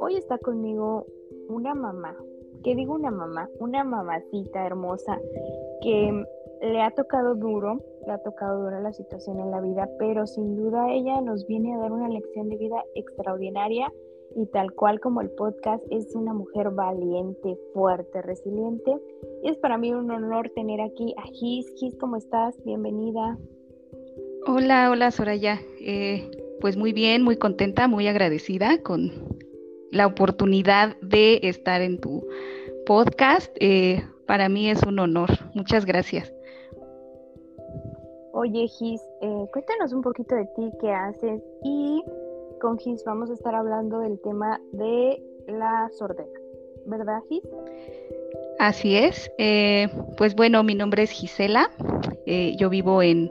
Hoy está conmigo una mamá. ¿Qué digo una mamá? Una mamacita hermosa que le ha tocado duro, le ha tocado dura la situación en la vida, pero sin duda ella nos viene a dar una lección de vida extraordinaria y tal cual como el podcast es una mujer valiente, fuerte, resiliente. Y es para mí un honor tener aquí a Gis. Gis, ¿cómo estás? Bienvenida. Hola, hola Soraya. Eh, pues muy bien, muy contenta, muy agradecida con la oportunidad de estar en tu podcast. Eh, para mí es un honor. Muchas gracias. Oye, Gis, eh, cuéntanos un poquito de ti, qué haces y con Gis vamos a estar hablando del tema de la sordera, ¿verdad, Gis? Así es. Eh, pues bueno, mi nombre es Gisela. yo vivo en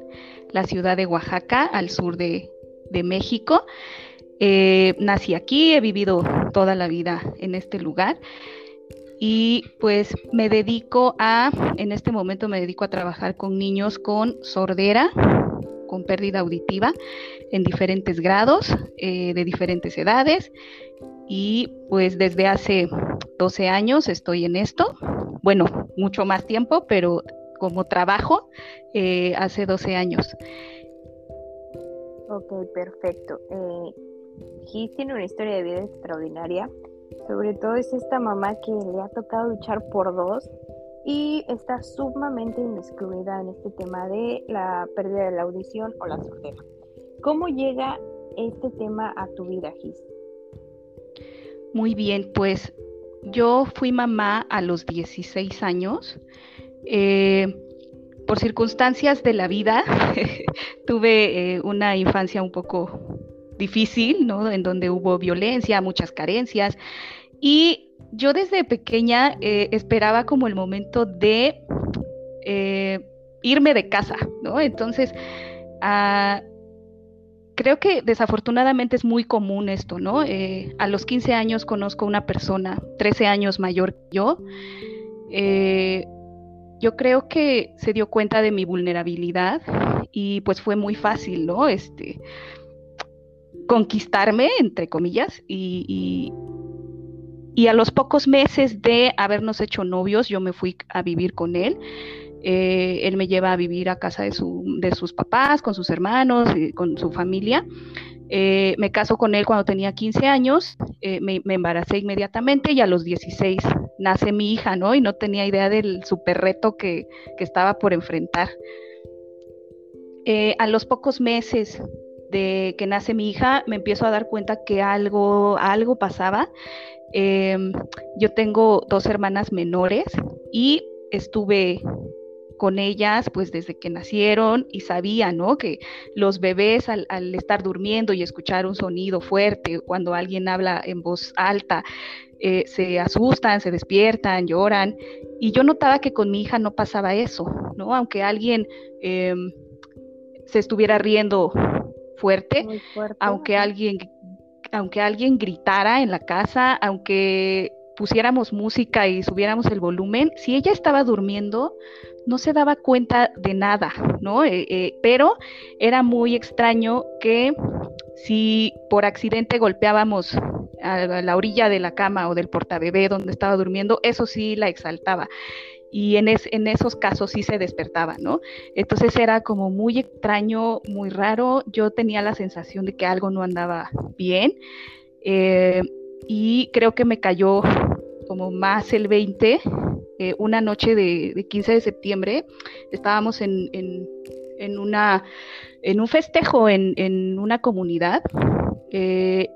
la ciudad de Oaxaca, al sur de, de México. Eh, nací aquí, he vivido toda la vida en este lugar y pues me dedico a, en este momento me dedico a trabajar con niños con sordera, con pérdida auditiva en diferentes grados, eh, de diferentes edades y pues desde hace 12 años estoy en esto, bueno, mucho más tiempo, pero como trabajo eh, hace 12 años. Ok, perfecto. Gis tiene una historia de vida extraordinaria. Sobre todo es esta mamá que le ha tocado luchar por dos y está sumamente inmiscuida en este tema de la pérdida de la audición o la sordera. ¿Cómo llega este tema a tu vida, Gis? Muy bien, pues yo fui mamá a los 16 años. Eh, por circunstancias de la vida, tuve eh, una infancia un poco difícil, ¿no? En donde hubo violencia, muchas carencias. Y yo desde pequeña eh, esperaba como el momento de eh, irme de casa, ¿no? Entonces, ah, creo que desafortunadamente es muy común esto, ¿no? a los 15 años conozco una persona 13 años mayor que yo yo creo que se dio cuenta de mi vulnerabilidad y pues fue muy fácil, ¿no? Este, conquistarme, entre comillas, y, y, a los pocos meses de habernos hecho novios, yo me fui a vivir con él. Eh, él me lleva a vivir a casa de, su, de sus papás, con sus hermanos, con su familia. Eh, me caso con él cuando tenía 15 años, eh, me, embaracé inmediatamente y a los 16 nace mi hija, ¿no? Y no tenía idea del super reto que, estaba por enfrentar. Eh, a los pocos meses de que nace mi hija, me empiezo a dar cuenta que algo, algo pasaba. Em, yo tengo dos hermanas menores y estuve con ellas pues desde que nacieron y sabía, ¿no? Que los bebés al, estar durmiendo y escuchar un sonido fuerte, cuando alguien habla en voz alta, eh, se asustan, se despiertan, lloran. Y yo notaba que con mi hija no pasaba eso, ¿no? Aunque alguien em, se estuviera riendo fuerte, fuerte, aunque alguien aunque alguien gritara en la casa, aunque pusiéramos música y subiéramos el volumen, si ella estaba durmiendo, no se daba cuenta de nada, ¿no? Eh, eh, pero era muy extraño que si por accidente golpeábamos a la orilla de la cama o del portabebé donde estaba durmiendo, eso sí la exaltaba. Y en, en esos casos sí se despertaba, ¿no? Entonces era como muy extraño, muy raro. Yo tenía la sensación de que algo no andaba bien. Eh, y creo que me cayó como más el 20 eh, una noche de, 15 de septiembre, estábamos en, una, en un festejo en, una comunidad eh,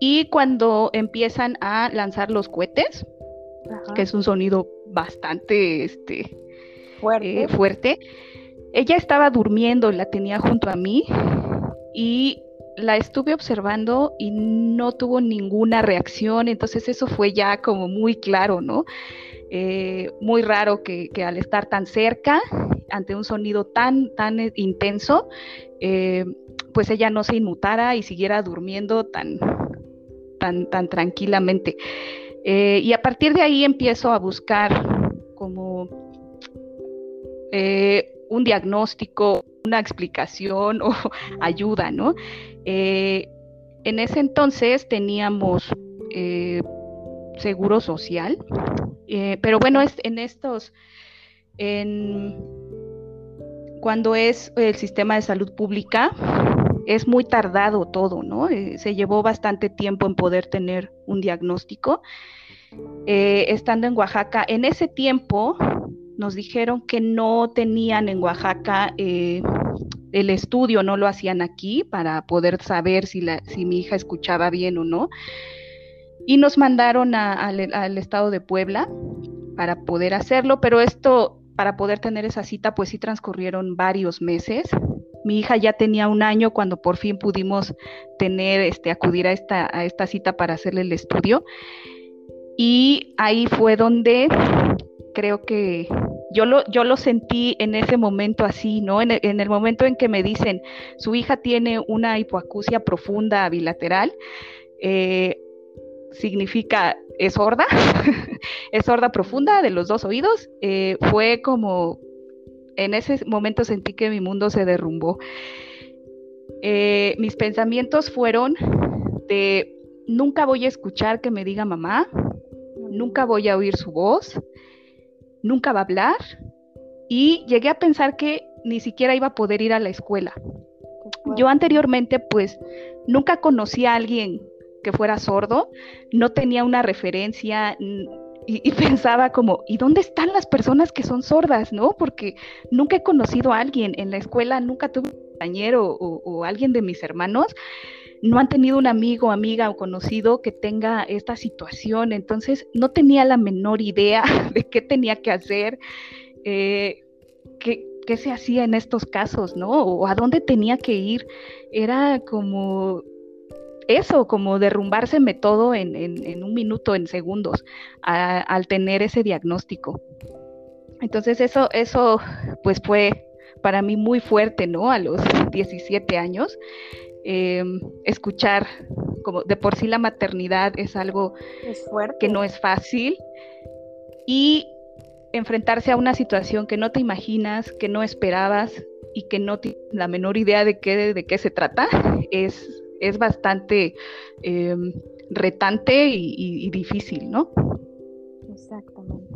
y cuando empiezan a lanzar los cohetes, que es un sonido bastante este, fuerte. Eh, fuerte, ella estaba durmiendo, la tenía junto a mí y la estuve observando y no tuvo ninguna reacción, entonces eso fue ya como muy claro, ¿no? Eh, muy raro que, al estar tan cerca, ante un sonido tan, tan intenso, eh, pues ella no se inmutara y siguiera durmiendo tan, tan, tan tranquilamente. Eh, y a partir de ahí empiezo a buscar como un diagnóstico, una explicación o ayuda, ¿no? en ese entonces teníamos eh, seguro social. Eh, pero bueno, es en estos, en, cuando es el sistema de salud pública, es muy tardado todo, ¿no? Eh, se llevó bastante tiempo en poder tener un diagnóstico. estando en Oaxaca, en ese tiempo nos dijeron que no tenían en Oaxaca el estudio, no lo hacían aquí para poder saber si, la, si mi hija escuchaba bien o no y nos mandaron al estado de Puebla para poder hacerlo, pero esto, para poder tener esa cita, pues sí transcurrieron varios meses. Mi hija ya tenía un año cuando por fin pudimos tener, este, acudir a esta, cita para hacerle el estudio. Y ahí fue donde creo que yo lo, sentí en ese momento así, ¿no? En el, en el momento en que me dicen, su hija tiene una hipoacusia profunda bilateral, eh, significa es sorda, es sorda profunda de los dos oídos, eh, fue como, en ese momento sentí que mi mundo se derrumbó. Eh, mis pensamientos fueron de, nunca voy a escuchar que me diga mamá, nunca voy a oír su voz, nunca va a hablar, y llegué a pensar que ni siquiera iba a poder ir a la escuela. Yo anteriormente pues nunca conocí a alguien que fuera sordo, no tenía una referencia y, pensaba como, ¿y dónde están las personas que son sordas? ¿No? Porque nunca he conocido a alguien en la escuela, nunca tuve un compañero o, alguien de mis hermanos no han tenido un amigo, amiga o conocido que tenga esta situación, entonces no tenía la menor idea de qué tenía que hacer, eh, qué, qué, se hacía en estos casos, ¿no? O a dónde tenía que ir. Era como eso, como derrumbárseme todo en, un minuto, en segundos, al tener ese diagnóstico. Entonces eso, eso pues fue para mí muy fuerte, ¿no? A los 17 años, em, escuchar como de por sí la maternidad es algo que no es fácil y enfrentarse a una situación que no te imaginas, que no esperabas y que no tienes la menor idea de qué, de qué se trata, es es bastante eh, retante y, difícil, ¿no? Exactamente.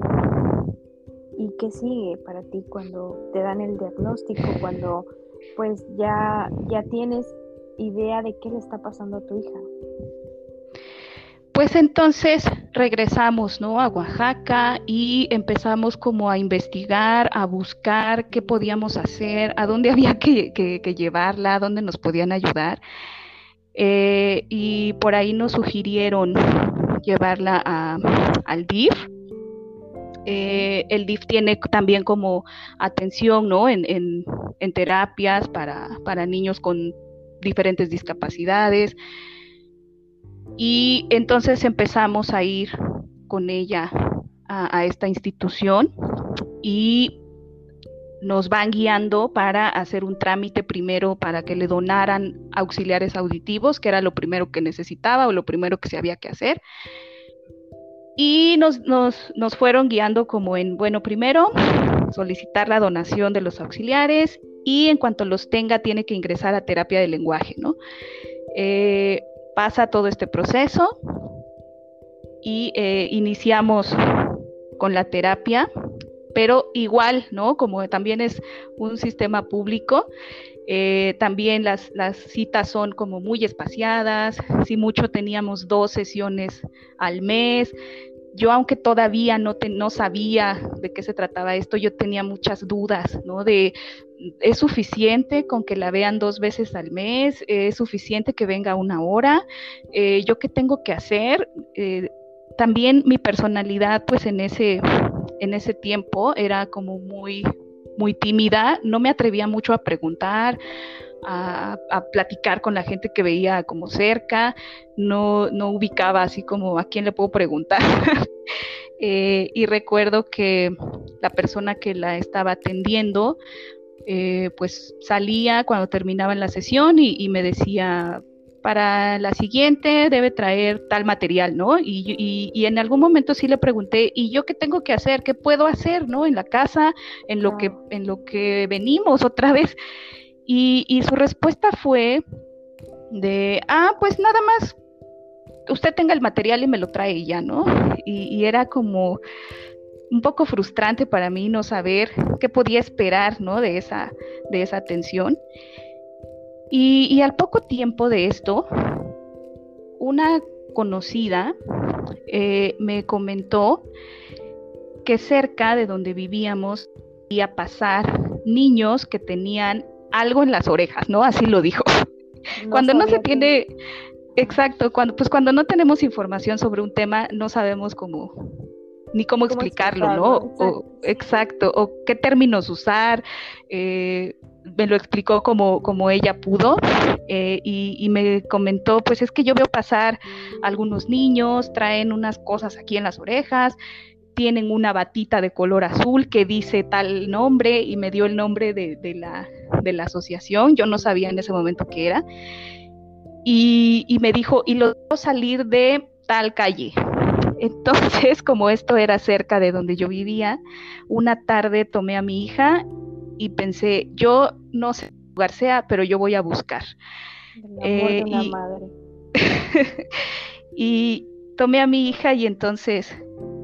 ¿Y qué sigue para ti cuando te dan el diagnóstico, cuando pues ya, ya tienes idea de qué le está pasando a tu hija? Pues entonces regresamos ¿no? a Oaxaca y empezamos como a investigar, a buscar qué podíamos hacer, a dónde había que, que llevarla, a dónde nos podían ayudar. Eh, y por ahí nos sugirieron llevarla al DIF. Eh, el DIF tiene también como atención ¿no? en, terapias para, niños con diferentes discapacidades. Y entonces empezamos a ir con ella a, a esta institución y nos van guiando para hacer un trámite primero para que le donaran auxiliares auditivos, que era lo primero que necesitaba o lo primero que se había que hacer. Y nos, nos, fueron guiando como en, bueno, primero solicitar la donación de los auxiliares y en cuanto los tenga tiene que ingresar a terapia de lenguaje, ¿no? Eh, pasa todo este proceso y eh, iniciamos con la terapia pero igual, ¿no? Como también es un sistema público, eh, también las, citas son como muy espaciadas, si mucho teníamos dos sesiones al mes. Yo, aunque todavía no, no sabía de qué se trataba esto, yo tenía muchas dudas, ¿no? De, ¿es suficiente con que la vean dos veces al mes? ¿Es suficiente que venga una hora? Eh, ¿Yo qué tengo que hacer? Eh, también mi personalidad, pues en ese, en ese tiempo era como muy, muy tímida, no me atrevía mucho a preguntar, a, platicar con la gente que veía como cerca, no, no ubicaba así como a quién le puedo preguntar. Eh, y recuerdo que la persona que la estaba atendiendo, eh, pues salía cuando terminaba la sesión y me decía, para la siguiente debe traer tal material, ¿no? Y, en algún momento sí le pregunté, ¿y yo qué tengo que hacer? ¿Qué puedo hacer, ¿no? En la casa, en lo, que, en lo que venimos otra vez. Y, su respuesta fue de, ah, pues nada más usted tenga el material y me lo trae ya, ¿no? Y, era como un poco frustrante para mí no saber qué podía esperar, ¿no? De esa, de esa atención. Y, al poco tiempo de esto, una conocida eh, me comentó que cerca de donde vivíamos iba pasar niños que tenían algo en las orejas, ¿no? Así lo dijo. cuando no se tiene, exacto, cuando, pues cuando no tenemos información sobre un tema, no sabemos cómo, ni cómo, explicarlo, ¿no? Exacto. O, exacto, o qué términos usar. Eh, me lo explicó como, como ella pudo eh, y, y, me comentó, pues es que yo veo pasar algunos niños, traen unas cosas aquí en las orejas, tienen una batita de color azul que dice tal nombre y me dio el nombre de, la, de la, asociación, yo no sabía en ese momento qué era, y, y me dijo, y lo debo salir de tal calle. Entonces, como esto era cerca de donde yo vivía, una tarde tomé a mi hija y pensé, yo no sé qué lugar sea, pero yo voy a buscar. Eh, y, madre. y tomé a mi hija y entonces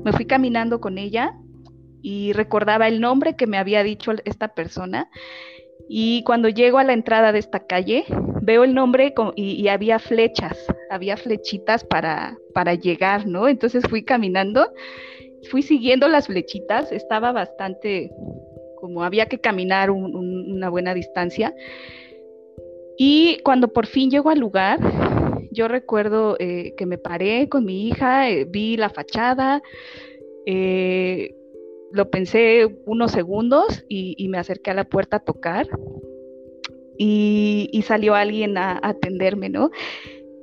me fui caminando con ella y recordaba el nombre que me había dicho esta persona. Y cuando llego a la entrada de esta calle, veo el nombre y, había flechas, había flechitas para, para llegar, ¿no? Entonces fui caminando, fui siguiendo las flechitas, estaba bastante, como había que caminar una buena distancia. Y cuando por fin llego al lugar, yo recuerdo eh, que me paré con mi hija, eh, vi la fachada, eh, lo pensé unos segundos y, me acerqué a la puerta a tocar y, salió alguien a, atenderme, ¿no?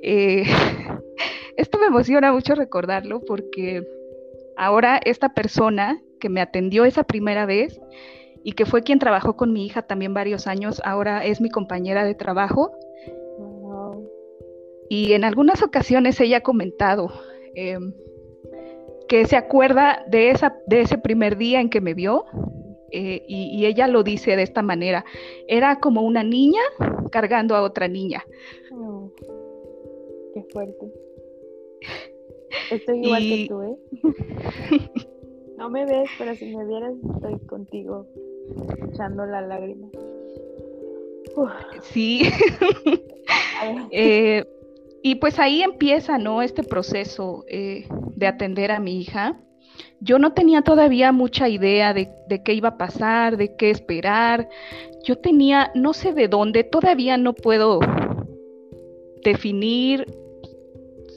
esto me emociona mucho recordarlo porque ahora esta persona que me atendió esa primera vez y que fue quien trabajó con mi hija también varios años, ahora es mi compañera de trabajo y en algunas ocasiones ella ha comentado em, que se acuerda de, esa, de ese primer día en que me vio eh, y, ella lo dice de esta manera. Era como una niña cargando a otra niña. Oh, qué fuerte. Estoy igual que tú, ¿eh? no me ves, pero si me vieras estoy contigo echando la lágrima. Sí. eh, y pues ahí empieza, ¿no? Este proceso eh, de atender a mi hija. Yo no tenía todavía mucha idea de, qué iba a pasar, de qué esperar. Yo tenía, no sé de dónde, todavía no puedo definir,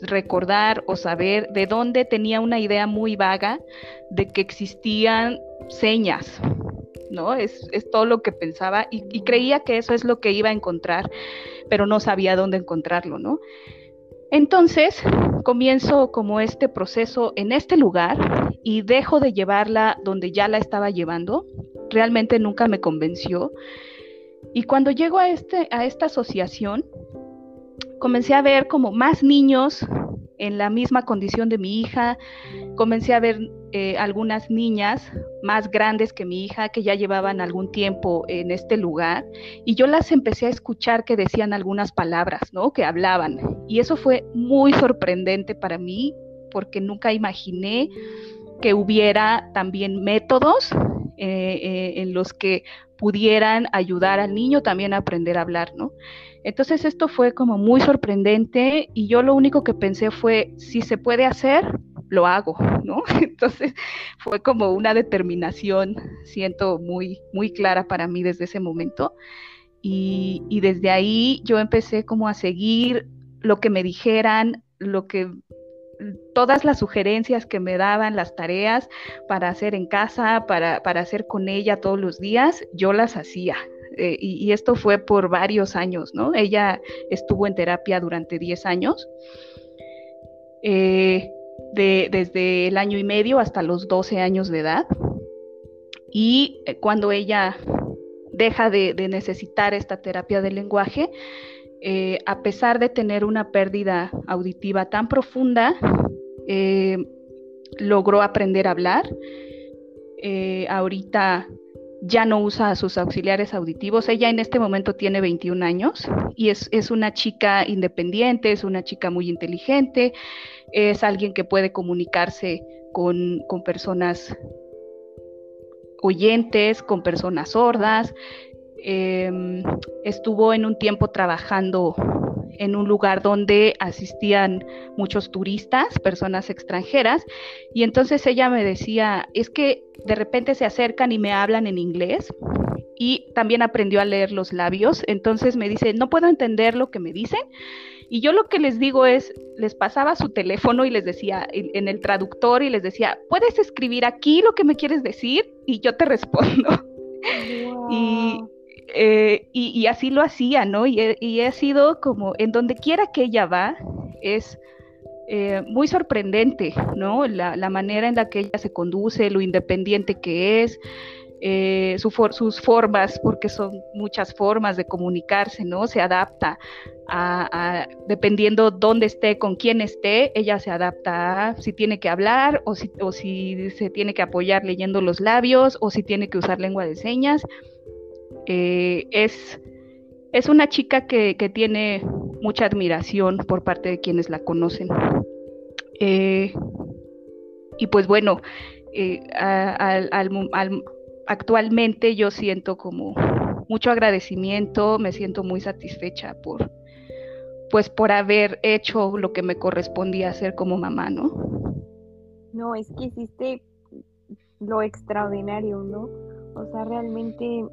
recordar o saber de dónde tenía una idea muy vaga de que existían señas, ¿no? Es, todo lo que pensaba y, y, creía que eso es lo que iba a encontrar, pero no sabía dónde encontrarlo, ¿no? Entonces, comienzo como este proceso en este lugar y dejo de llevarla donde ya la estaba llevando. Realmente nunca me convenció. Y cuando llego a, este, a esta asociación, comencé a ver como más niños en la misma condición de mi hija. Comencé a ver eh, algunas niñas más grandes que mi hija que ya llevaban algún tiempo en este lugar y yo las empecé a escuchar que decían algunas palabras, ¿no? Que hablaban. Y eso fue muy sorprendente para mí porque nunca imaginé que hubiera también métodos eh, eh, en los que pudieran ayudar al niño también a aprender a hablar, ¿no? Entonces esto fue como muy sorprendente y yo lo único que pensé fue, si se puede hacer, lo hago, ¿no? Entonces fue como una determinación, siento, muy, muy clara para mí desde ese momento. Y, y desde ahí yo empecé como a seguir lo que me dijeran, lo que todas las sugerencias que me daban, las tareas para hacer en casa, para, para hacer con ella todos los días, yo las hacía. Eh, y, esto fue por varios años, ¿no? Ella estuvo en terapia durante 10 años, eh, desde el año y medio hasta los 12 años de edad. Y eh, cuando ella deja de, necesitar esta terapia del lenguaje, a pesar de tener una pérdida auditiva tan profunda, logró aprender a hablar. ahorita ya no usa sus auxiliares auditivos. Ella en este momento tiene 21 años y es, una chica independiente, es una chica muy inteligente, es alguien que puede comunicarse con, con personas oyentes, con personas sordas. Em, estuvo en un tiempo trabajando en un lugar donde asistían muchos turistas, personas extranjeras, y entonces ella me decía, es que de repente se acercan y me hablan en inglés, y también aprendió a leer los labios, entonces me dice, no puedo entender lo que me dicen, y yo lo que les digo es, les pasaba su teléfono y les decía en el traductor y les decía, puedes escribir aquí lo que me quieres decir y yo te respondo. Y, eh, y, así lo hacía, ¿no? Y, y, ha sido como en donde quiera que ella va, es eh, muy sorprendente, ¿no? La, la, manera en la que ella se conduce, lo independiente que es, eh, sus formas, porque son muchas formas de comunicarse, ¿no? Se adapta a, dependiendo dónde esté, con quién esté, ella se adapta a si tiene que hablar o si, o si se tiene que apoyar leyendo los labios o si tiene que usar lengua de señas. Eh, es, es una chica que, tiene mucha admiración por parte de quienes la conocen. Eh, y pues bueno, al, actualmente yo siento como mucho agradecimiento, me siento muy satisfecha por pues por haber hecho lo que me correspondía hacer como mamá, ¿no? No, es que hiciste lo extraordinario, ¿no? O sea, realmente,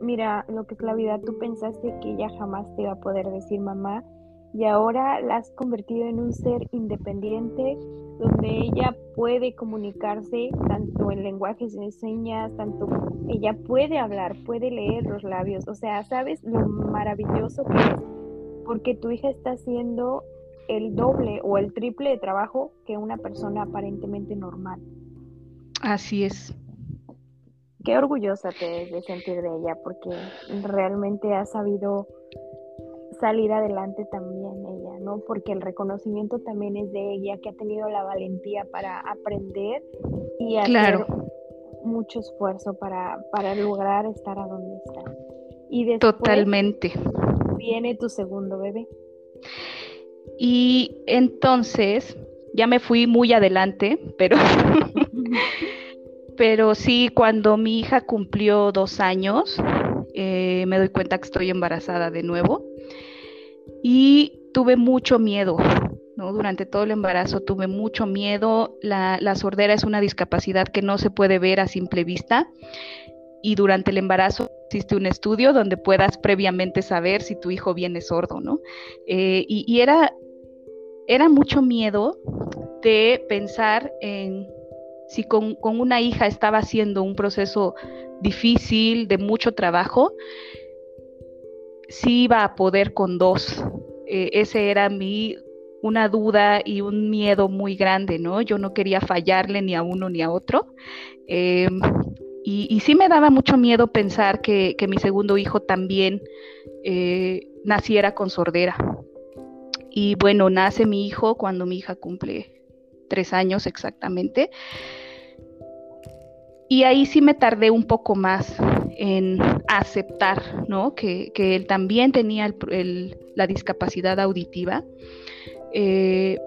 mira, lo que es tú pensaste que ella jamás te iba a poder decir mamá y ahora la has convertido en un ser independiente donde ella puede comunicarse tanto en lenguajes de señas, tanto ella puede hablar, puede leer los labios, o sea, ¿sabes lo maravilloso que es? Porque tu hija está haciendo el doble o el triple de trabajo que una persona aparentemente normal. Así es. Qué orgullosa te debes de sentir de ella porque realmente ha sabido salir adelante también ella, ¿no? Porque el reconocimiento también es de ella, que ha tenido la valentía para aprender y hacer mucho esfuerzo para, para lograr estar a donde está. Y después Totalmente. Viene tu segundo bebé. Y entonces, ya me fui muy adelante, pero, pero sí, cuando mi hija cumplió dos años, eh, me doy cuenta que estoy embarazada de nuevo y tuve mucho miedo. ¿no? Durante todo el embarazo tuve mucho miedo. La, sordera es una discapacidad que no se puede ver a simple vista y durante el embarazo existe un estudio donde puedas previamente saber si tu hijo viene sordo, ¿no? Eh, y, era, era mucho miedo de pensar en si con, con, una hija estaba haciendo un proceso difícil, de mucho trabajo, si iba a poder con dos. Eh, ese era mi una duda y un miedo muy grande, ¿no? Yo no quería fallarle ni a uno ni a otro. Em, y, sí me daba mucho miedo pensar que, mi segundo hijo también eh, naciera con sordera. Y bueno, nace mi hijo cuando mi hija cumple tres años exactamente. Y ahí sí me tardé un poco más en aceptar, ¿no? Que, él también tenía la discapacidad auditiva, eh,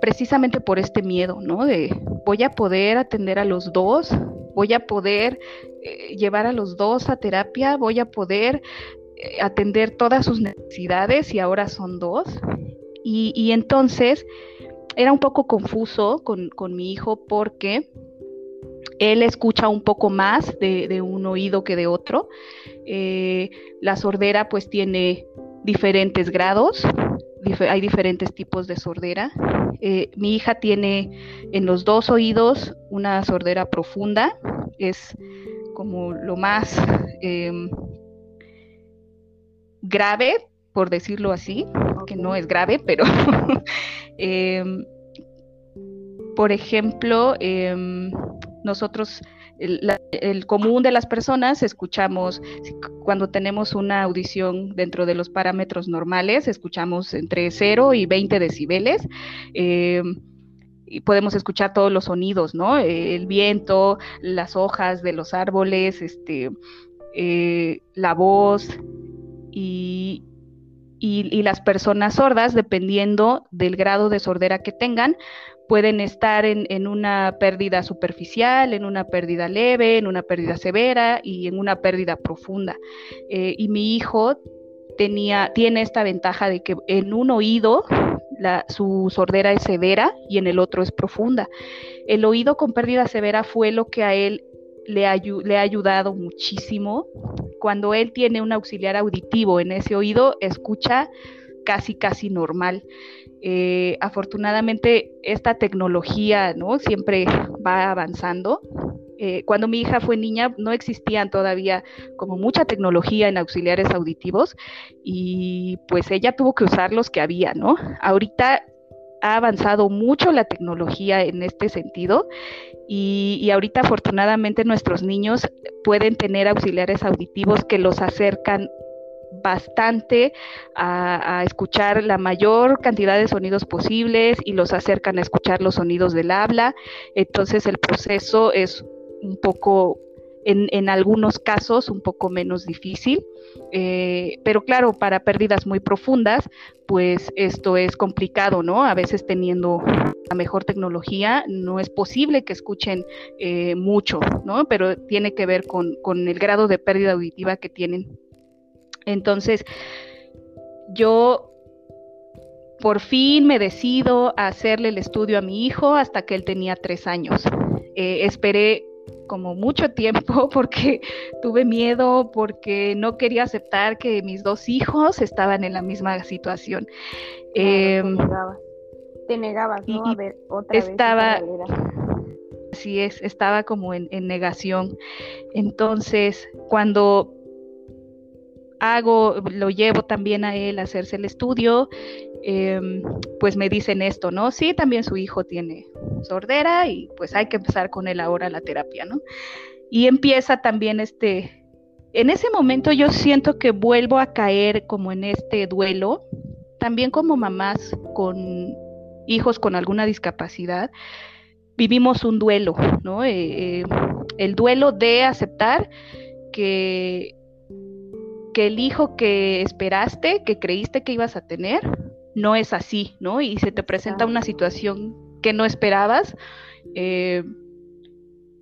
precisamente por este miedo, ¿no? De voy a poder atender a los dos, voy a poder eh, llevar a los dos a terapia, voy a poder eh, atender todas sus necesidades y ahora son dos. Y, entonces era un poco confuso con, con mi hijo porque él escucha un poco más de, un oído que de otro. Eh, la sordera pues tiene diferentes grados, hay diferentes tipos de sordera. Eh, mi hija tiene en los dos oídos una sordera profunda, es como lo más em, grave, por decirlo así, que no es grave, pero em, por ejemplo, em, nosotros, el, común de las personas, escuchamos, cuando tenemos una audición dentro de los parámetros normales, escuchamos entre 0 y 20 decibeles. Eh, y podemos escuchar todos los sonidos, ¿no? El viento, las hojas de los árboles, este, eh, la voz y, y, las personas sordas, dependiendo del grado de sordera que tengan, pueden estar en, una pérdida superficial, en una pérdida leve, en una pérdida severa y en una pérdida profunda. Eh, y mi hijo tenía, tiene esta ventaja de que en un oído su sordera es severa y en el otro es profunda. El oído con pérdida severa fue lo que a él le, ha ayudado muchísimo. Cuando él tiene un auxiliar auditivo en ese oído, escucha casi, casi normal. Eh, afortunadamente, esta tecnología ¿no? siempre va avanzando. Eh, cuando mi hija fue niña no existían todavía como mucha tecnología en auxiliares auditivos y pues ella tuvo que usar los que había, ¿no? Ahorita ha avanzado mucho la tecnología en este sentido y, ahorita afortunadamente nuestros niños pueden tener auxiliares auditivos que los acercan bastante a, escuchar la mayor cantidad de sonidos posibles y los acercan a escuchar los sonidos del habla. Entonces el proceso es un poco en, algunos casos un poco menos difícil, eh, pero claro, para pérdidas muy profundas, pues esto es complicado, ¿no? A veces teniendo la mejor tecnología, no es posible que escuchen eh, mucho, ¿no? Pero tiene que ver con, con el grado de pérdida auditiva que tienen. Entonces, yo por fin me decido a hacerle el estudio a mi hijo hasta que él tenía tres años. Eh, esperé como mucho tiempo porque tuve miedo, porque no quería aceptar que mis dos hijos estaban en la misma situación. te em, negabas, te negabas ¿no? A ver, otra estaba, Así es, estaba como en, negación. Entonces, cuando hago, lo llevo también a él a hacerse el estudio, em, pues me dicen esto, ¿no? Sí, también su hijo tiene sordera y pues hay que empezar con él ahora la terapia, ¿no? Y empieza también este, en ese momento yo siento que vuelvo a caer como en este duelo, también como mamás con hijos con alguna discapacidad, vivimos un duelo, ¿no? Eh, eh, el duelo de aceptar que, que el hijo que esperaste, que creíste que ibas a tener, no es así, ¿no? Y se te presenta una situación que no esperabas. Eh,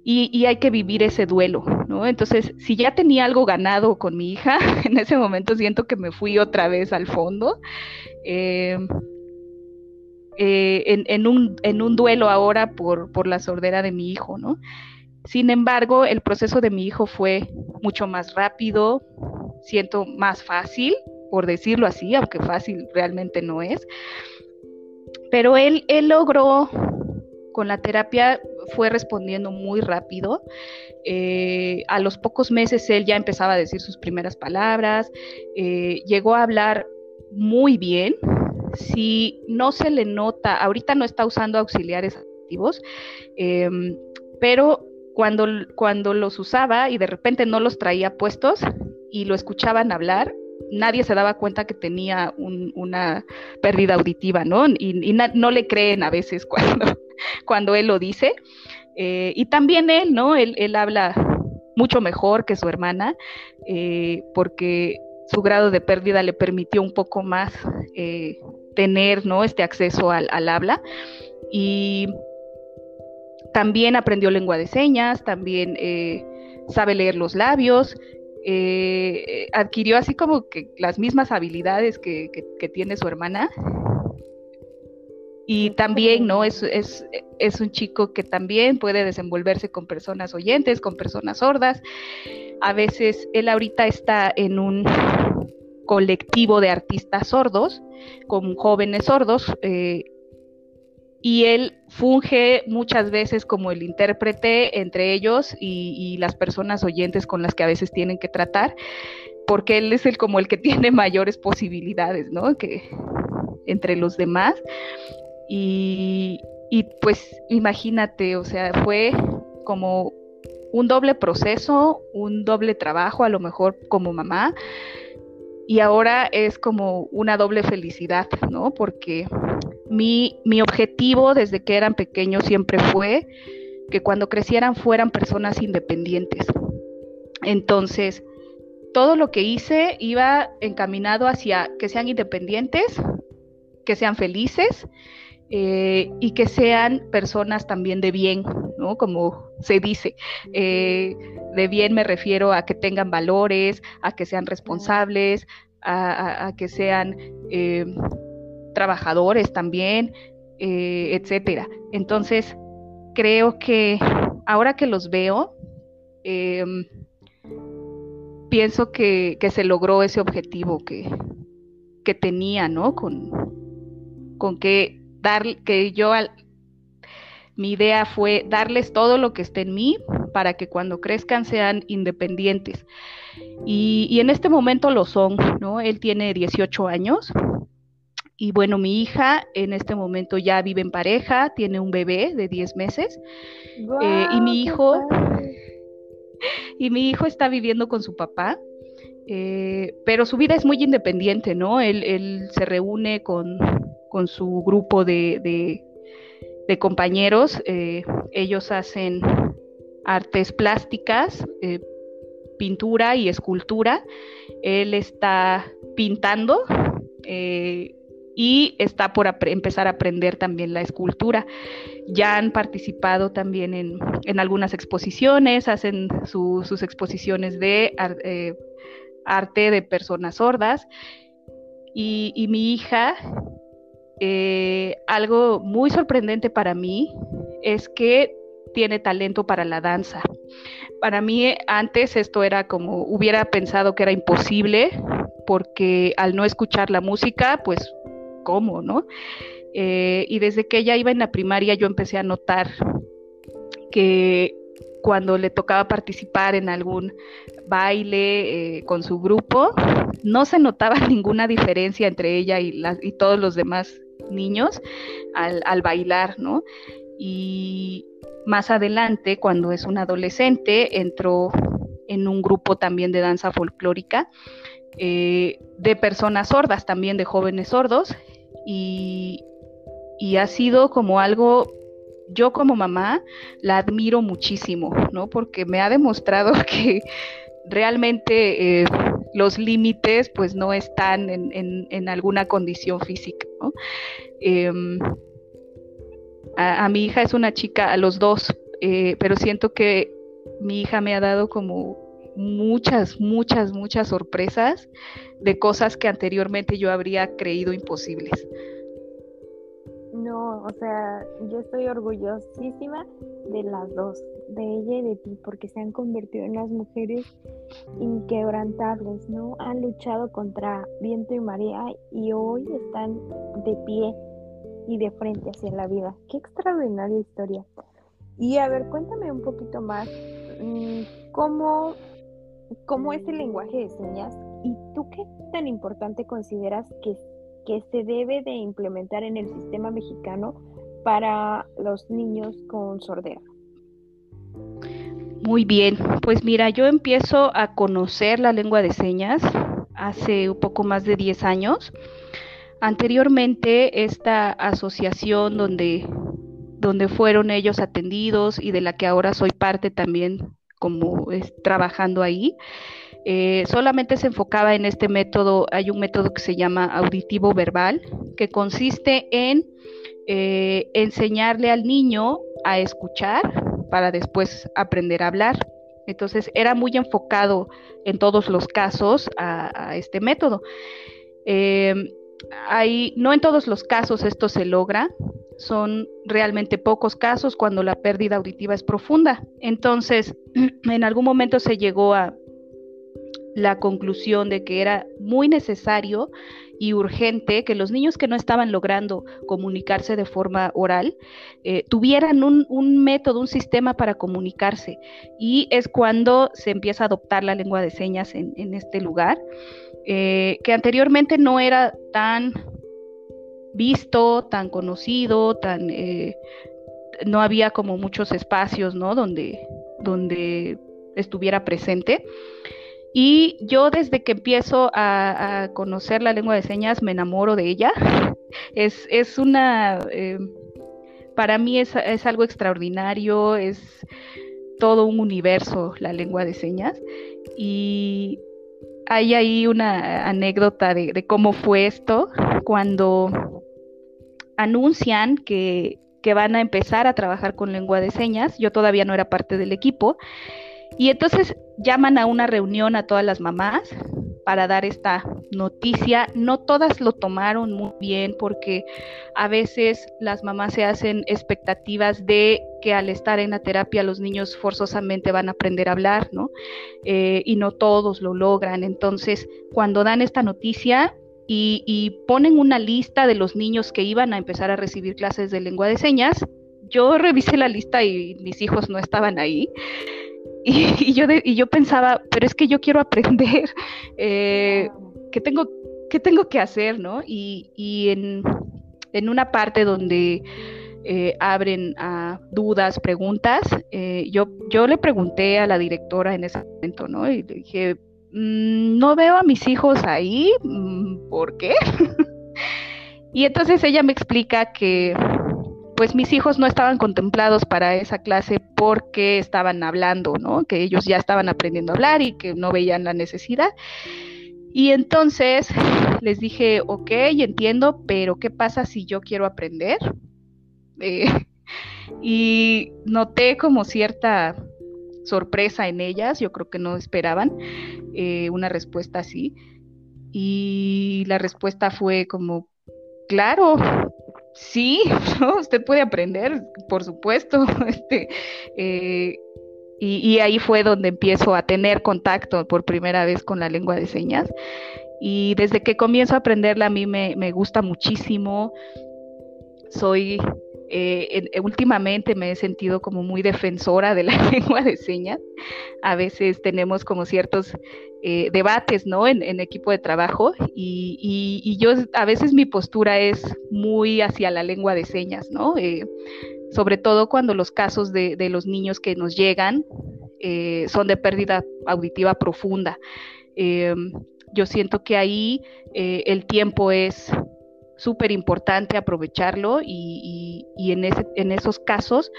y, hay que vivir ese duelo, ¿no? Entonces, si ya tenía algo ganado con mi hija, en ese momento siento que me fui otra vez al fondo. Eh, eh, en, un, en, un, duelo ahora por, por, la sordera de mi hijo, ¿no? Sin embargo, el proceso de mi hijo fue mucho más rápido, siento más fácil, por decirlo así, aunque fácil realmente no es. Pero él, él logró, con la terapia fue respondiendo muy rápido. Eh, a los pocos meses él ya empezaba a decir sus primeras palabras, eh, llegó a hablar muy bien. Si no se le nota, ahorita no está usando auxiliares activos, em, pero cuando, cuando los usaba y de repente no los traía puestos y lo escuchaban hablar, nadie se daba cuenta que tenía una pérdida auditiva, ¿no? Y, no le creen a veces cuando, cuando él lo dice. Eh, y también él, ¿no? Él, habla mucho mejor que su hermana, eh, porque su grado de pérdida le permitió un poco más eh, tener, ¿no? Este acceso al, al habla. Y también aprendió lengua de señas, también sabe leer los labios, eh, adquirió así como que las mismas habilidades que, tiene su hermana. Y también, ¿no? Es, es, es, un chico que también puede desenvolverse con personas oyentes, con personas sordas. A veces él ahorita está en un colectivo de artistas sordos, con jóvenes sordos, eh, y él funge muchas veces como el intérprete entre ellos y, las personas oyentes con las que a veces tienen que tratar, porque él es el como el que tiene mayores posibilidades, ¿no? Que entre los demás. Y, y pues imagínate, o sea, fue como un doble proceso, un doble trabajo, a lo mejor como mamá, y ahora es como una doble felicidad, ¿no? Porque mi, mi objetivo desde que eran pequeños siempre fue que cuando crecieran fueran personas independientes. Entonces, todo lo que hice iba encaminado hacia que sean independientes, que sean felices eh, y que sean personas también de bien, ¿no? Como se dice. Eh, de bien me refiero a que tengan valores, a que sean responsables, a, que sean eh, trabajadores también, etcétera. Entonces, creo que ahora que los veo, em, pienso que, se logró ese objetivo que, que tenía, ¿no? Con, con que dar, que yo al, mi idea fue darles todo lo que esté en mí para que cuando crezcan sean independientes. Y, y, en este momento lo son, ¿no? Él tiene 18 años y bueno, mi hija en este momento ya vive en pareja, tiene un bebé de 10 meses eh, y mi hijo y mi hijo está viviendo con su papá. Eh, pero su vida es muy independiente, ¿no? Él, se reúne con, su grupo de, compañeros, eh, ellos hacen artes plásticas, pintura y escultura, él está pintando, y está por empezar a aprender también la escultura. Ya han participado también en, algunas exposiciones, hacen sus exposiciones de eh, arte de personas sordas. Y, mi hija, eh, algo muy sorprendente para mí es que tiene talento para la danza. Para mí antes esto era como hubiera pensado que era imposible porque al no escuchar la música, pues cómo, ¿no? Eh, y desde que ella iba en la primaria yo empecé a notar que cuando le tocaba participar en algún baile eh, con su grupo, no se notaba ninguna diferencia entre ella y, todos los demás niños al, al, bailar, ¿no? Y más adelante, cuando es un adolescente, entró en un grupo también de danza folclórica eh, de personas sordas, también de jóvenes sordos, y, ha sido como algo yo como mamá la admiro muchísimo, ¿no? Porque me ha demostrado que realmente eh, los límites pues no están en, alguna condición física. Em, a, mi hija es una chica, a los dos, eh, pero siento que mi hija me ha dado como muchas, muchas, muchas sorpresas de cosas que anteriormente yo habría creído imposibles. No, o sea, yo estoy orgullosísima de las dos, de ella y de ti, porque se han convertido en unas mujeres inquebrantables, ¿no? Han luchado contra viento y marea y hoy están de pie y de frente hacia la vida. Qué extraordinaria historia. Y a ver, cuéntame un poquito más, mm, ¿cómo cómo es el lenguaje de señas y tú qué tan importante consideras que, que se debe de implementar en el sistema mexicano para los niños con sordera. Muy bien, pues mira, yo empiezo a conocer la lengua de señas hace un poco más de 10 años. Anteriormente, esta asociación donde, donde fueron ellos atendidos y de la que ahora soy parte también como trabajando ahí. Eh, solamente se enfocaba en este método, hay un método que se llama auditivo verbal, que consiste en eh, enseñarle al niño a escuchar para después aprender a hablar. Entonces era muy enfocado en todos los casos a, este método. Eh, no en todos los casos esto se logra, son realmente pocos casos cuando la pérdida auditiva es profunda. Entonces, en algún momento se llegó a la conclusión de que era muy necesario y urgente que los niños que no estaban logrando comunicarse de forma oral eh, tuvieran un, método, un sistema para comunicarse. Y es cuando se empieza a adoptar la lengua de señas en, este lugar, eh, que anteriormente no era tan visto, tan conocido, tan eh, no había como muchos espacios, ¿no? Donde, donde estuviera presente. Y yo desde que empiezo a, conocer la lengua de señas me enamoro de ella. Es, es una, eh, para mí es, es, algo extraordinario, es todo un universo la lengua de señas. Y hay ahí una anécdota de, cómo fue esto cuando anuncian que, que, van a empezar a trabajar con lengua de señas. Yo todavía no era parte del equipo. Y entonces llaman a una reunión a todas las mamás para dar esta noticia. No todas lo tomaron muy bien porque a veces las mamás se hacen expectativas de que al estar en la terapia los niños forzosamente van a aprender a hablar, ¿no? Eh, y no todos lo logran. Entonces, cuando dan esta noticia, y, ponen una lista de los niños que iban a empezar a recibir clases de lengua de señas. Yo revisé la lista y mis hijos no estaban ahí. Y, yo, y yo pensaba, pero es que yo quiero aprender, eh, ¿qué, tengo, ¿qué tengo que hacer? ¿no? Y, y en, en, una parte donde eh, abren a dudas, preguntas, eh, yo, yo le pregunté a la directora en ese momento, ¿no? Y le dije, mm, no veo a mis hijos ahí, mm, ¿por qué? y entonces ella me explica que pues mis hijos no estaban contemplados para esa clase porque estaban hablando, ¿no? Que ellos ya estaban aprendiendo a hablar y que no veían la necesidad. Y entonces les dije, ok, entiendo, pero ¿qué pasa si yo quiero aprender? Eh, y noté como cierta sorpresa en ellas, yo creo que no esperaban eh, una respuesta así. Y la respuesta fue como, claro, Sí, usted puede aprender, por supuesto. Este, eh, y, ahí fue donde empiezo a tener contacto por primera vez con la lengua de señas. Y desde que comienzo a aprenderla a mí me, me gusta muchísimo. Soy eh, últimamente me he sentido como muy defensora de la lengua de señas. A veces tenemos como ciertos eh, debates, ¿no? En, equipo de trabajo y, yo a veces mi postura es muy hacia la lengua de señas, ¿no? Eh, sobre todo cuando los casos de, los niños que nos llegan son de pérdida auditiva profunda. yo siento que ahí el tiempo es súper importante aprovecharlo y, en, ese, en esos casos,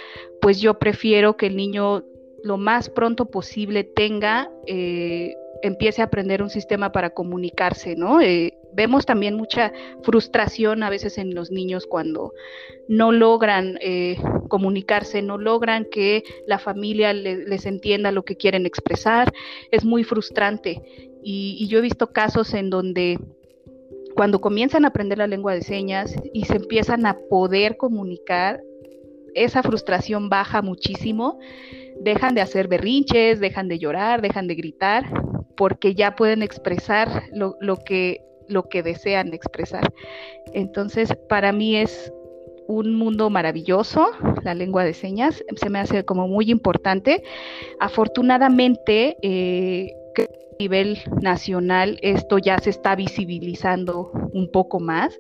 pues yo prefiero que el niño lo más pronto posible tenga, eh, empiece a aprender un sistema para comunicarse, ¿no? Eh, vemos también mucha frustración a veces en los niños cuando no logran eh, comunicarse, no logran que la familia les entienda lo que quieren expresar, es muy frustrante. y yo he visto casos en donde cuando comienzan a aprender la lengua de señas y se empiezan a poder comunicar, esa frustración baja muchísimo, dejan de hacer berrinches, dejan de llorar, dejan de gritar, porque ya pueden expresar lo, que, lo que desean expresar. Entonces, para mí es un mundo maravilloso, la lengua de señas, se me hace como muy importante. Afortunadamente, eh, nivel nacional esto ya se está visibilizando un poco más.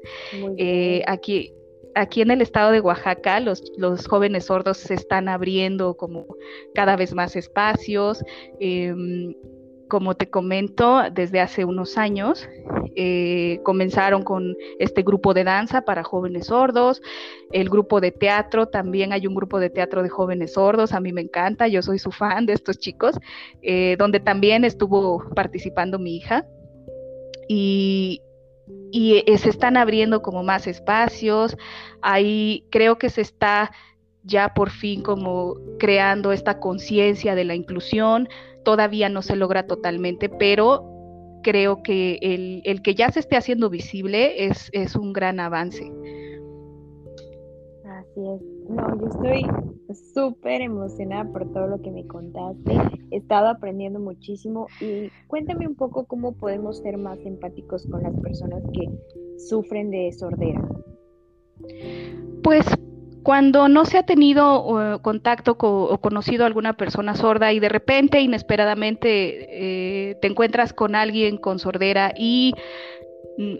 Eh, aquí, aquí en el estado de Oaxaca los, los, jóvenes sordos se están abriendo como cada vez más espacios. Em, como te comento, desde hace unos años eh, comenzaron con este grupo de danza para jóvenes sordos, el grupo de teatro, también hay un grupo de teatro de jóvenes sordos, a mí me encanta, yo soy su fan de estos chicos, eh, donde también estuvo participando mi hija. Y, y eh, se están abriendo como más espacios, ahí creo que se está ya por fin como creando esta conciencia de la inclusión, todavía no se logra totalmente, pero creo que el, que ya se esté haciendo visible es, es un gran avance. Así es. No, yo estoy súper emocionada por todo lo que me contaste. He estado aprendiendo muchísimo y cuéntame un poco cómo podemos ser más empáticos con las personas que sufren de sordera. Pues cuando no se ha tenido contacto o conocido a alguna persona sorda y de repente, inesperadamente, eh, te encuentras con alguien con sordera y mm,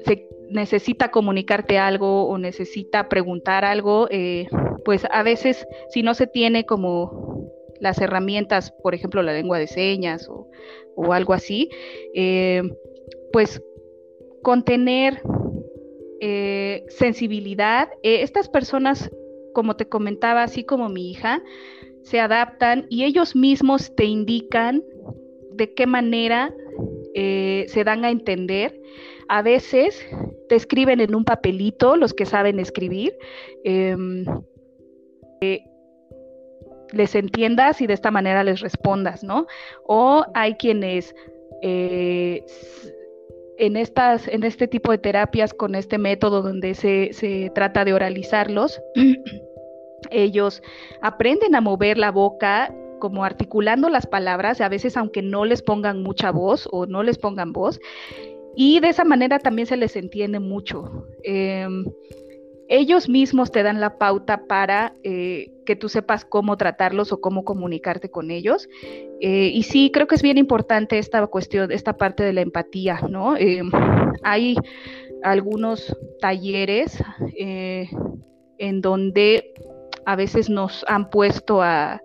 necesita comunicarte algo o necesita preguntar algo, eh, pues a veces si no se tiene como las herramientas, por ejemplo, la lengua de señas o, algo así, eh, pues contener eh, sensibilidad. estas personas, como te comentaba, así como mi hija, se adaptan y ellos mismos te indican de qué manera se dan a entender. A veces te escriben en un papelito los que saben escribir. Em, les entiendas y de esta manera les respondas, ¿no? O hay quienes eh, en, estas, en este tipo de terapias con este método donde se, se trata de oralizarlos, ellos aprenden a mover la boca como articulando las palabras, a veces aunque no les pongan mucha voz o no les pongan voz, y de esa manera también se les entiende mucho. Em, ellos mismos te dan la pauta para eh, que tú sepas cómo tratarlos o cómo comunicarte con ellos. Eh, y sí, creo que es bien importante esta cuestión, esta parte de la empatía, ¿no? Eh, hay algunos talleres en donde a veces nos han puesto a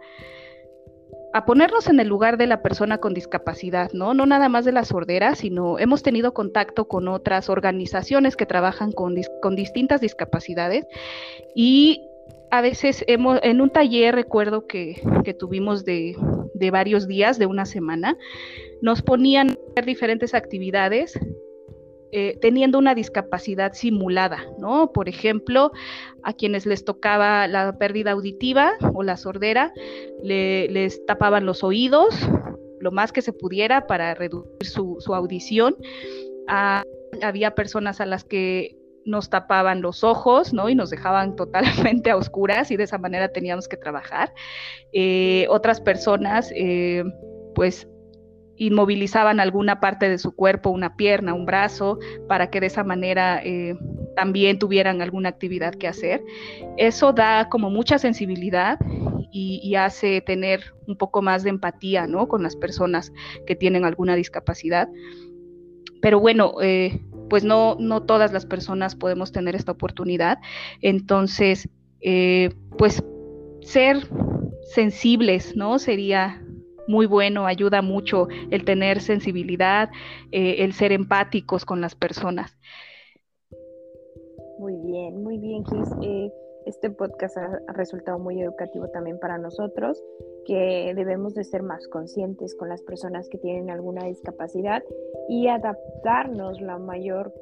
a ponernos en el lugar de la persona con discapacidad, ¿no? No nada más de la sordera, sino hemos tenido contacto con otras organizaciones que trabajan con, con distintas discapacidades y a veces hemos, en un taller recuerdo que, que tuvimos de, de, varios días, de una semana, nos ponían a hacer diferentes actividades eh, teniendo una discapacidad simulada, ¿no? Por ejemplo, a quienes les tocaba la pérdida auditiva o la sordera, les tapaban los oídos lo más que se pudiera para reducir su, audición. Ah, había personas a las que nos tapaban los ojos, ¿no? Y nos dejaban totalmente a oscuras y de esa manera teníamos que trabajar. Eh, otras personas, eh, pues inmovilizaban alguna parte de su cuerpo, una pierna, un brazo, para que de esa manera eh, también tuvieran alguna actividad que hacer. Eso da como mucha sensibilidad y, hace tener un poco más de empatía ¿no? con las personas que tienen alguna discapacidad. Pero bueno, eh, pues no, no todas las personas podemos tener esta oportunidad. Entonces, eh, pues ser sensibles, ¿no? Sería muy bueno, ayuda mucho el tener sensibilidad, eh, el ser empáticos con las personas. Muy bien, muy bien, Gis. Eh, este podcast ha, resultado muy educativo también para nosotros, que debemos de ser más conscientes con las personas que tienen alguna discapacidad y adaptarnos la mayor,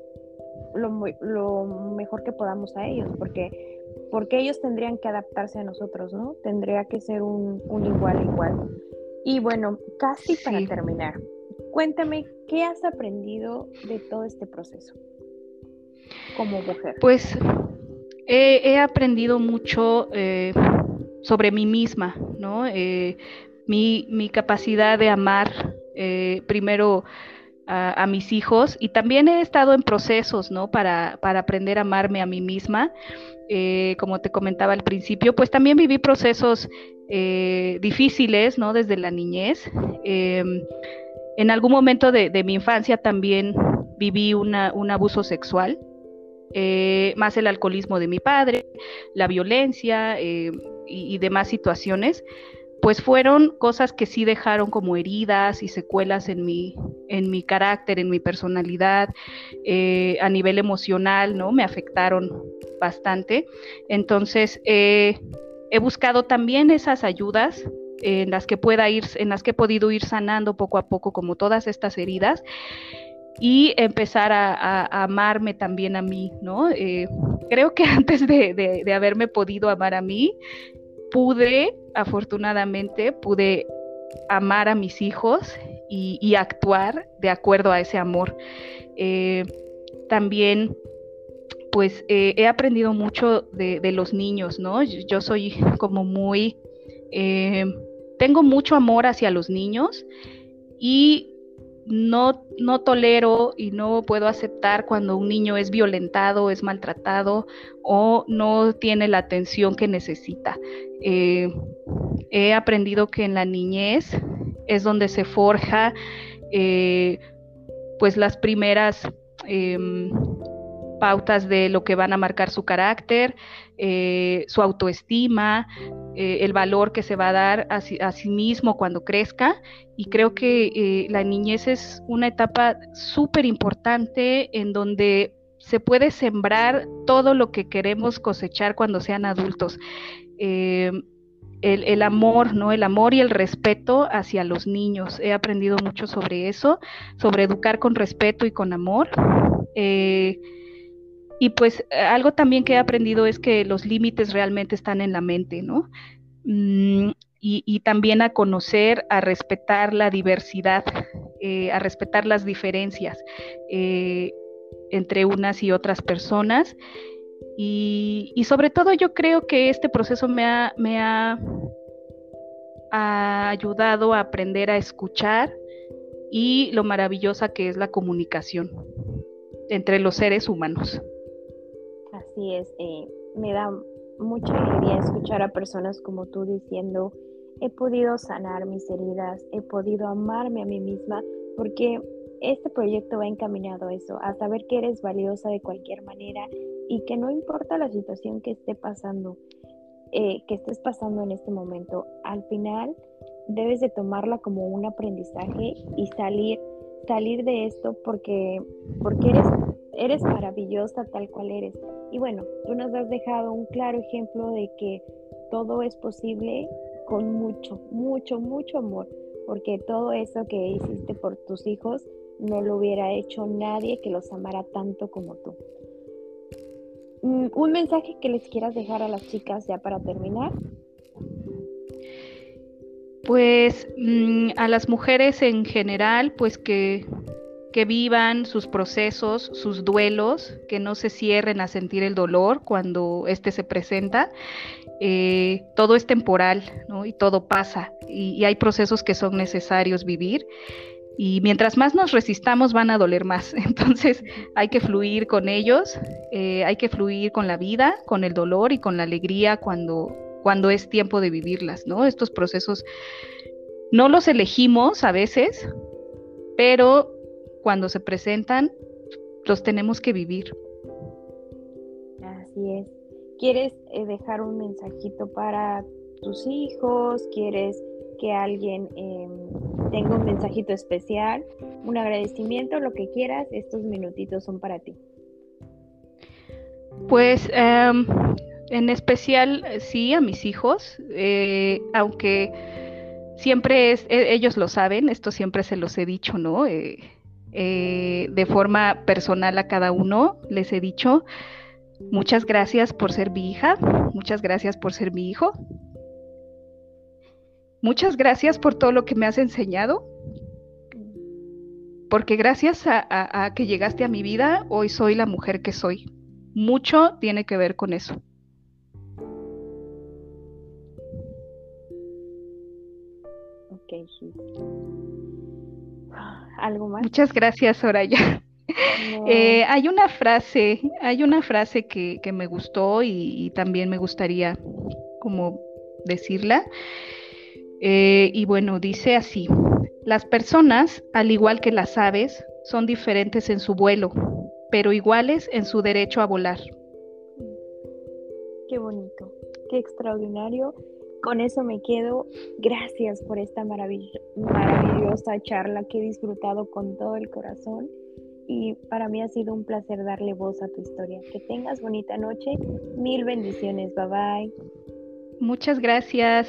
lo, lo mejor que podamos a ellos, porque porque ellos tendrían que adaptarse a nosotros, ¿no? Tendría que ser un, un igual igual. Y bueno, casi para terminar, cuéntame, ¿qué has aprendido de todo este proceso como mujer? Pues he, aprendido mucho eh, sobre mí misma, ¿no? Eh, mi, capacidad de amar eh, primero a, mis hijos y también he estado en procesos, ¿no? Para, para aprender a amarme a mí misma. como te comentaba al principio, pues también viví procesos eh, difíciles, ¿no? Desde la niñez. Em, en algún momento de, mi infancia también viví un abuso sexual, eh, más el alcoholismo de mi padre, la violencia eh, y, demás situaciones, pues fueron cosas que sí dejaron como heridas y secuelas en mi, en mi carácter, en mi personalidad, a nivel emocional, ¿no? Me afectaron bastante. Entonces, he buscado también esas ayudas en las que pueda ir, en las que he podido ir sanando poco a poco como todas estas heridas y empezar a, amarme también a mí, ¿no? Eh, creo que antes de, haberme podido amar a mí, pude, afortunadamente, pude amar a mis hijos y, actuar de acuerdo a ese amor. Eh, también pues eh, he aprendido mucho de, los niños, ¿no? Yo, soy como muy, eh, tengo mucho amor hacia los niños y no, no tolero y no puedo aceptar cuando un niño es violentado, es maltratado o no tiene la atención que necesita. Eh, he aprendido que en la niñez es donde se forja pues las primeras em, pautas de lo que van a marcar su carácter, eh, su autoestima, eh, el valor que se va a dar a sí, mismo cuando crezca. Y creo que eh, la niñez es una etapa súper importante en donde se puede sembrar todo lo que queremos cosechar cuando sean adultos. El, el, amor, ¿no? El amor y el respeto hacia los niños. He aprendido mucho sobre eso, sobre educar con respeto y con amor. Y pues algo también que he aprendido es que los límites realmente están en la mente, ¿no? Mm, y, también a conocer, a respetar la diversidad, eh, a respetar las diferencias eh, entre unas y otras personas. Y, sobre todo yo creo que este proceso me ha, me ha ayudado a aprender a escuchar y lo maravillosa que es la comunicación entre los seres humanos. Así es, eh, me da mucha alegría escuchar a personas como tú diciendo, he podido sanar mis heridas, he podido amarme a mí misma, porque este proyecto va encaminado a eso, a saber que eres valiosa de cualquier manera y que no importa la situación que esté pasando, eh, que estés pasando en este momento, al final debes de tomarla como un aprendizaje y salir, salir de esto porque, porque eres, eres maravillosa tal cual eres. Y bueno, tú nos has dejado un claro ejemplo de que todo es posible con mucho, mucho, mucho amor, porque todo eso que hiciste por tus hijos no lo hubiera hecho nadie que los amara tanto como tú. Mm, un mensaje que les quieras dejar a las chicas ya para terminar. Pues mm, a las mujeres en general, pues que que vivan sus procesos, sus duelos, que no se cierren a sentir el dolor cuando éste se presenta. Eh, todo es temporal ¿no? y todo pasa y, hay procesos que son necesarios vivir y mientras más nos resistamos van a doler más. Entonces hay que fluir con ellos, eh, hay que fluir con la vida, con el dolor y con la alegría cuando, cuando es tiempo de vivirlas. ¿no? Estos procesos no los elegimos a veces, pero cuando se presentan, los tenemos que vivir. Así es. ¿Quieres eh, dejar un mensajito para tus hijos? ¿Quieres que alguien em, tenga un mensajito especial? Un agradecimiento, lo que quieras, estos minutitos son para ti. Pues em, en especial sí a mis hijos, eh, aunque siempre es, e, ellos lo saben, esto siempre se los he dicho, ¿no? Eh, eh, de forma personal a cada uno. Les he dicho, muchas gracias por ser mi hija, muchas gracias por ser mi hijo, muchas gracias por todo lo que me has enseñado, porque gracias a, que llegaste a mi vida, hoy soy la mujer que soy. Mucho tiene que ver con eso. Ok, ¿Algo más? Muchas gracias, Soraya. Eh, hay una frase, hay una frase que, me gustó y, también me gustaría como decirla. Eh, y bueno, dice así, las personas, al igual que las aves, son diferentes en su vuelo, pero iguales en su derecho a volar. Qué bonito, qué extraordinario con eso me quedo. Gracias por esta maravillosa charla que he disfrutado con todo el corazón y para mí ha sido un placer darle voz a tu historia. Que tengas bonita noche. Mil bendiciones. Bye bye. Muchas gracias.